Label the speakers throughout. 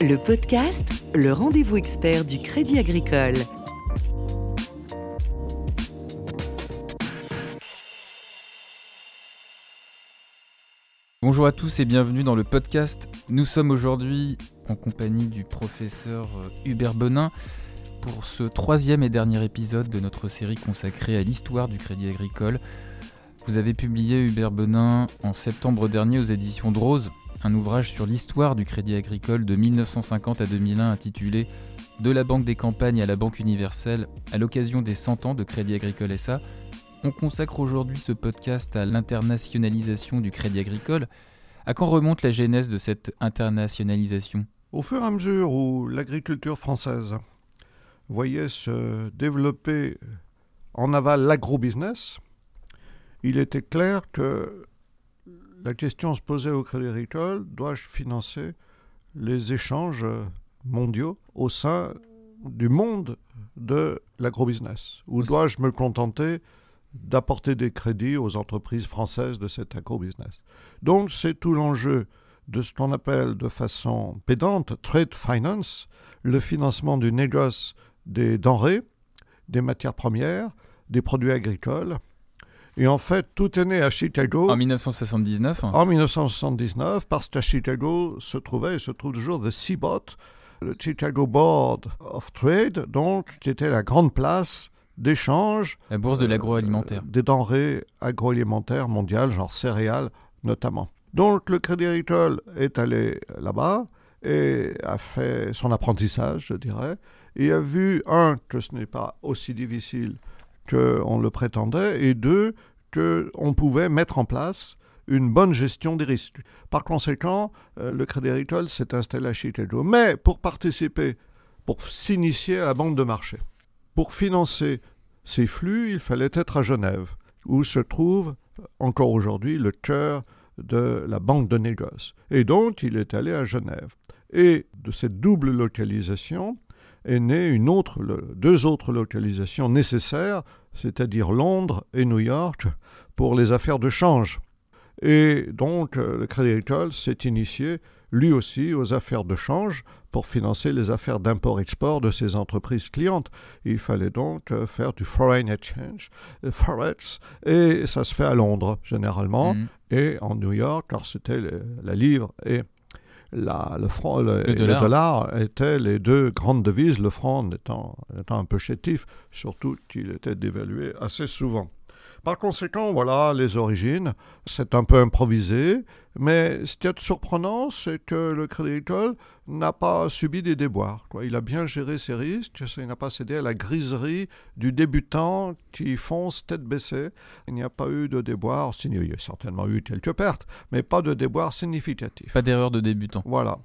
Speaker 1: Le podcast, le rendez-vous expert du Crédit Agricole.
Speaker 2: Bonjour à tous et bienvenue dans le podcast. Nous sommes aujourd'hui en compagnie du professeur euh, Hubert Benin pour ce troisième et dernier épisode de notre série consacrée à l'histoire du Crédit Agricole. Vous avez publié Hubert Benin en septembre dernier aux éditions de Rose un ouvrage sur l'histoire du Crédit Agricole de 1950 à 2001 intitulé De la Banque des campagnes à la Banque universelle à l'occasion des 100 ans de Crédit Agricole SA on consacre aujourd'hui ce podcast à l'internationalisation du crédit agricole. À quand remonte la genèse de cette internationalisation?
Speaker 3: Au fur et à mesure où l'agriculture française voyait se développer en aval l'agro-business, il était clair que la question se posait au Crédit Agricole, dois-je financer les échanges mondiaux au sein du monde de l'agro-business? Ou dois-je me contenter d'apporter des crédits aux entreprises françaises de cet agro-business? Donc c'est tout l'enjeu de ce qu'on appelle de façon pédante trade finance, le financement du négoce des denrées, des matières premières, des produits agricoles. Et en fait, tout est né à Chicago.
Speaker 2: En 1979
Speaker 3: En 1979, parce qu'à Chicago se trouvait et se trouve toujours the CBOT, le Chicago Board of Trade, donc qui était la grande place d'échange.
Speaker 2: La bourse de euh, l'agroalimentaire.
Speaker 3: des denrées agroalimentaires mondiales, genre céréales notamment. Donc le Crédit Agricole est allé là-bas et a fait son apprentissage, je dirais, et a vu, un, que ce n'est pas aussi difficile qu'on le prétendait, et deux, qu'on pouvait mettre en place une bonne gestion des risques. Par conséquent, euh, le Crédit Agricole s'est installé à Chicago. Mais pour participer, pour s'initier à la banque de marché, pour financer ces flux, il fallait être à Genève, où se trouve encore aujourd'hui le cœur de la banque de négoce. Et donc, il est allé à Genève. Et de cette double localisation est née une autre, deux autres localisations nécessaires, c'est-à-dire Londres et New York, pour les affaires de change. Et donc, le Crédit Agricole s'est initié lui aussi aux affaires de change pour financer les affaires d'import-export de ses entreprises clientes. Il fallait donc euh, faire du foreign exchange, euh, forex, et ça se fait à Londres généralement, mhm. et en New York, car c'était la livre et la, le, franc, le, dollar. étaient les deux grandes devises, le franc étant, étant un peu chétif, surtout qu'il était dévalué assez souvent. Par conséquent, voilà les origines. C'est un peu improvisé, mais ce qui est surprenant, c'est que le Crédit Agricole n'a pas subi des déboires. Quoi. Il a bien géré ses risques, il n'a pas cédé à la griserie du débutant qui fonce tête baissée. Il n'y a pas eu de déboires, il y a certainement eu quelques pertes, mais pas de déboires significatifs.
Speaker 2: Pas d'erreur de débutant.
Speaker 3: Voilà.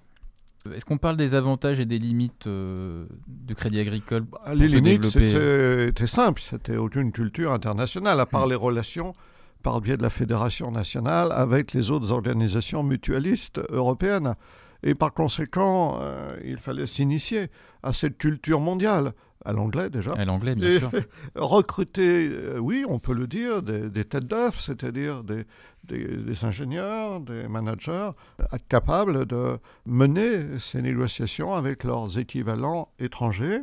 Speaker 2: Est-ce qu'on parle des avantages et des limites euh, du crédit agricole
Speaker 3: bah, Les limites, c'était simple. C'était aucune culture internationale, à part hmm. les relations par le biais de la Fédération nationale avec les autres organisations mutualistes européennes. Et par conséquent, euh, il fallait s'initier à cette culture mondiale à l'anglais déjà.
Speaker 2: À l'anglais, bien sûr.
Speaker 3: recruter, euh, oui, on peut le dire, des, têtes d'œufs, c'est-à-dire des, des, ingénieurs, des managers, capables de mener ces négociations avec leurs équivalents étrangers.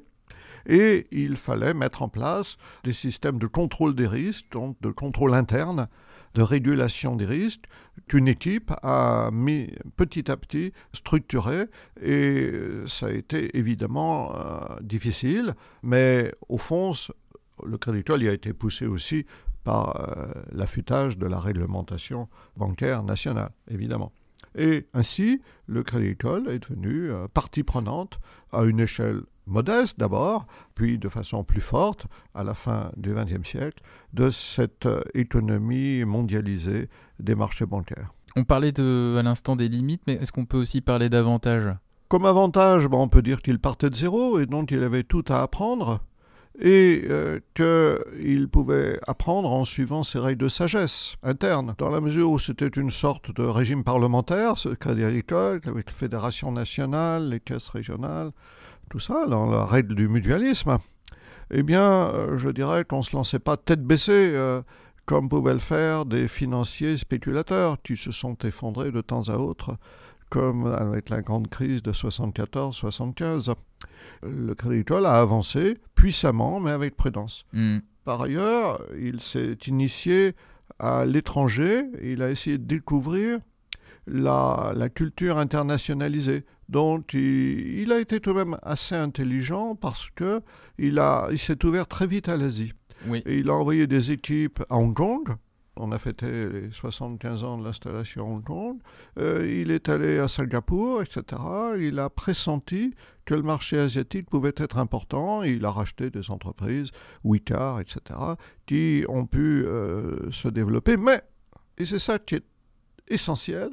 Speaker 3: Et il fallait mettre en place des systèmes de contrôle des risques, donc de contrôle interne, de régulation des risques, qu'une équipe a mis petit à petit structuré et ça a été évidemment euh, difficile, mais au fond, le Crédit a été poussé aussi par euh, l'affûtage de la réglementation bancaire nationale, évidemment. Et ainsi, le Crédit Agricole est devenu euh, partie prenante à une échelle modeste d'abord, puis de façon plus forte à la fin du XXe siècle, de cette euh, économie mondialisée des marchés bancaires.
Speaker 2: On parlait de, à l'instant des limites, mais est-ce qu'on peut aussi parler d'avantages?
Speaker 3: Comme avantage, on peut dire qu'il partait de zéro et donc il avait tout à apprendre et euh, qu'il pouvait apprendre en suivant ses règles de sagesse interne, dans la mesure où c'était une sorte de régime parlementaire, ce Crédit Agricole, avec la Fédération nationale, les caisses régionales, tout ça, dans la règle du mutualisme. Eh bien, euh, je dirais qu'on ne se lançait pas tête baissée, euh, comme pouvaient le faire des financiers spéculateurs qui se sont effondrés de temps à autre comme avec la grande crise de 74-75. Le Crédit Agricole a avancé puissamment, mais avec prudence.
Speaker 2: Hmm.
Speaker 3: Par ailleurs, il s'est initié à l'étranger, il a essayé de découvrir la, la culture internationalisée. Donc il, il, a été tout de même assez intelligent parce que il, a, il s'est ouvert très vite à l'Asie.
Speaker 2: Oui.
Speaker 3: Et il a envoyé des équipes à Hong Kong. On a fêté les 75 ans de l'installation à Hong Kong. Il est allé à Singapour, etc. Il a pressenti que le marché asiatique pouvait être important. Il a racheté des entreprises, Wicar, etc., qui ont pu euh, se développer. Mais, et c'est ça qui est essentiel,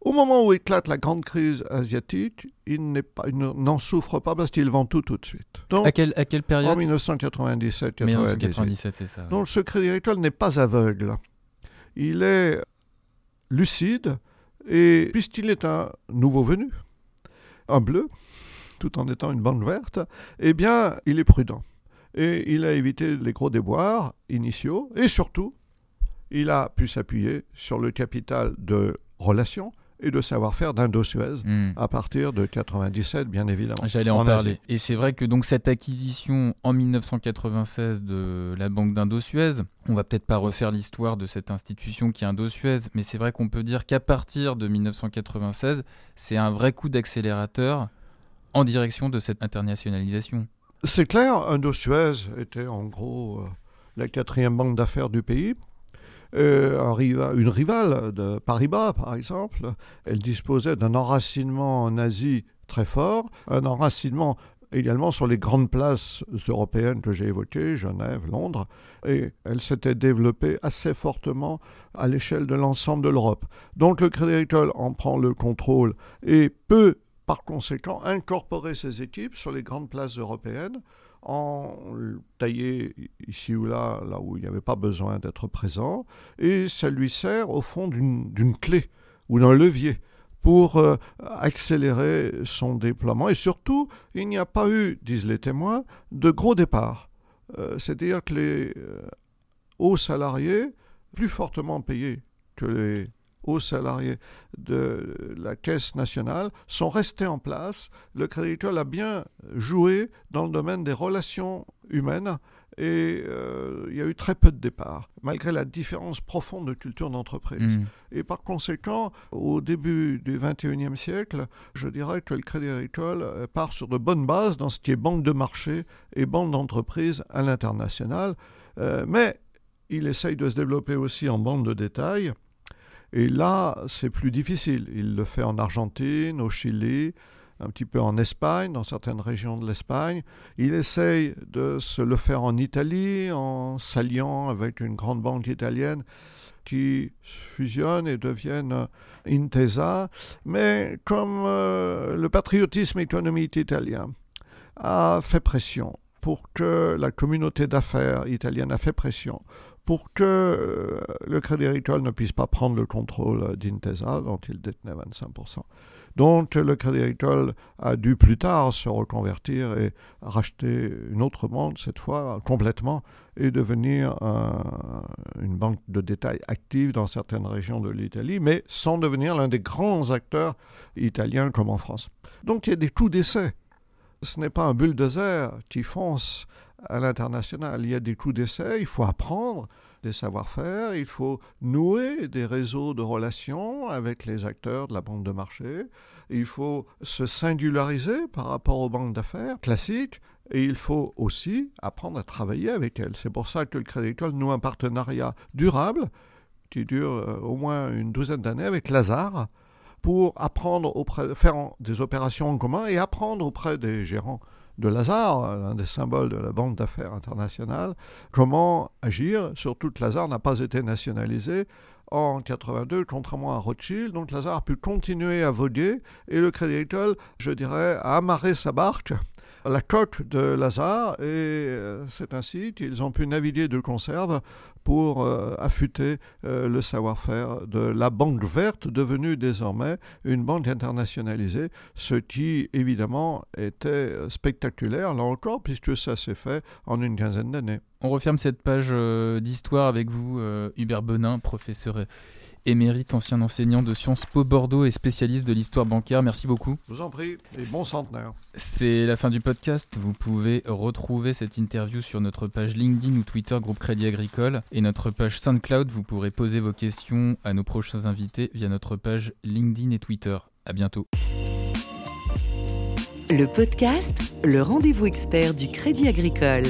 Speaker 3: au moment où éclate la grande crise asiatique, il n'en souffre pas parce qu'il vend tout tout de suite. Donc,
Speaker 2: À quelle, à quelle
Speaker 3: en
Speaker 2: période
Speaker 3: 1997,
Speaker 2: 1997, c'est ça. ouais.
Speaker 3: donc ce Crédit Agricole n'est pas aveugle. Il est lucide et puisqu'il est un nouveau venu, un bleu, tout en étant une banque verte, eh bien, il est prudent. Et il a évité les gros déboires initiaux et surtout, il a pu s'appuyer sur le capital de relations et de savoir-faire d'Indo-Suez
Speaker 2: Hmm.
Speaker 3: à partir de 97, bien évidemment.
Speaker 2: J'allais en,
Speaker 3: en
Speaker 2: parler.
Speaker 3: Asie.
Speaker 2: Et c'est vrai que donc cette acquisition en 1996 de la banque d'Indo-Suez, on va peut-être pas refaire l'histoire de cette institution qui est Indo-Suez, mais c'est vrai qu'on peut dire qu'à partir de 1996, c'est un vrai coup d'accélérateur en direction de cette internationalisation.
Speaker 3: C'est clair, Indo-Suez était en gros euh, la quatrième banque d'affaires du pays. Euh, une rivale de Paribas, par exemple. Elle disposait d'un enracinement en Asie très fort, un enracinement également sur les grandes places européennes que j'ai évoquées, Genève, Londres, et elle s'était développée assez fortement à l'échelle de l'ensemble de l'Europe. Donc le Crédit Agricole en prend le contrôle et peut par conséquent incorporer ses équipes sur les grandes places européennes en taillé ici ou là, là où il n'y avait pas besoin d'être présent, et ça lui sert au fond d'une clé ou d'un levier pour euh, accélérer son déploiement. Et surtout, il n'y a pas eu, disent les témoins, de gros départs. Euh, C'est-à-dire que les euh, hauts salariés, plus fortement payés que les hauts salariés de la Caisse nationale, sont restés en place. Le Crédit Agricole a bien joué dans le domaine des relations humaines et euh, il y a eu très peu de départs, malgré la différence profonde de culture d'entreprise.
Speaker 2: Hmm.
Speaker 3: Et par conséquent, au début du XXIe siècle, je dirais que le Crédit Agricole euh, part sur de bonnes bases dans ce qui est banque de marché et banque d'entreprise à l'international. Euh, mais il essaye de se développer aussi en banque de détail. Et là, c'est plus difficile. Il le fait en Argentine, au Chili, un petit peu en Espagne, dans certaines régions de l'Espagne. Il essaye de se le faire en Italie, en s'alliant avec une grande banque italienne qui fusionnent et deviennent euh, Intesa. Mais comme euh, le patriotisme économique italien a fait pression pour que la communauté d'affaires italienne a fait pression pour que euh, le Crédit Agricole ne puisse pas prendre le contrôle d'Intesa, dont il détenait 25%. Donc le Crédit Agricole a dû plus tard se reconvertir et racheter une autre banque, cette fois complètement, et devenir un- une banque de détail active dans certaines régions de l'Italie, mais sans devenir l'un des grands acteurs italiens comme en France. Donc il y a des coups d'essai. Ce n'est pas un bulldozer qui fonce à l'international. Il y a des coups d'essai, il faut apprendre des savoir-faire, il faut nouer des réseaux de relations avec les acteurs de la banque de marché, il faut se singulariser par rapport aux banques d'affaires classiques, et il faut aussi apprendre à travailler avec elles. C'est pour ça que le Crédit Agricole noue un partenariat durable qui dure euh, au moins une douzaine d'années avec Lazare pour apprendre faire des opérations en commun et apprendre auprès des gérants de Lazare, l'un des symboles de la banque d'affaires internationale, comment agir. Surtout que Lazare n'a pas été nationalisé en 82, contrairement à Rothschild. Donc Lazare a pu continuer à voguer et le Crédit Agricole, je dirais, a amarré sa barque la coque de Lazare et euh, c'est ainsi qu'ils ont pu naviguer de conserve pour euh, affûter euh, le savoir-faire de la banque verte devenue désormais une banque internationalisée, ce qui évidemment était spectaculaire là encore puisque ça s'est fait en une quinzaine d'années.
Speaker 2: On referme cette page d'histoire avec vous, Hubert Benin, professeur émérite ancien enseignant de Sciences Po Bordeaux et spécialiste de l'histoire bancaire. Merci beaucoup.
Speaker 3: Je vous en prie, et bon centenaire.
Speaker 2: C'est la fin du podcast. Vous pouvez retrouver cette interview sur notre page LinkedIn ou Twitter Groupe Crédit Agricole et notre page SoundCloud. Vous pourrez poser vos questions à nos prochains invités via notre page LinkedIn et Twitter. À bientôt.
Speaker 1: Le podcast, le rendez-vous expert du Crédit Agricole.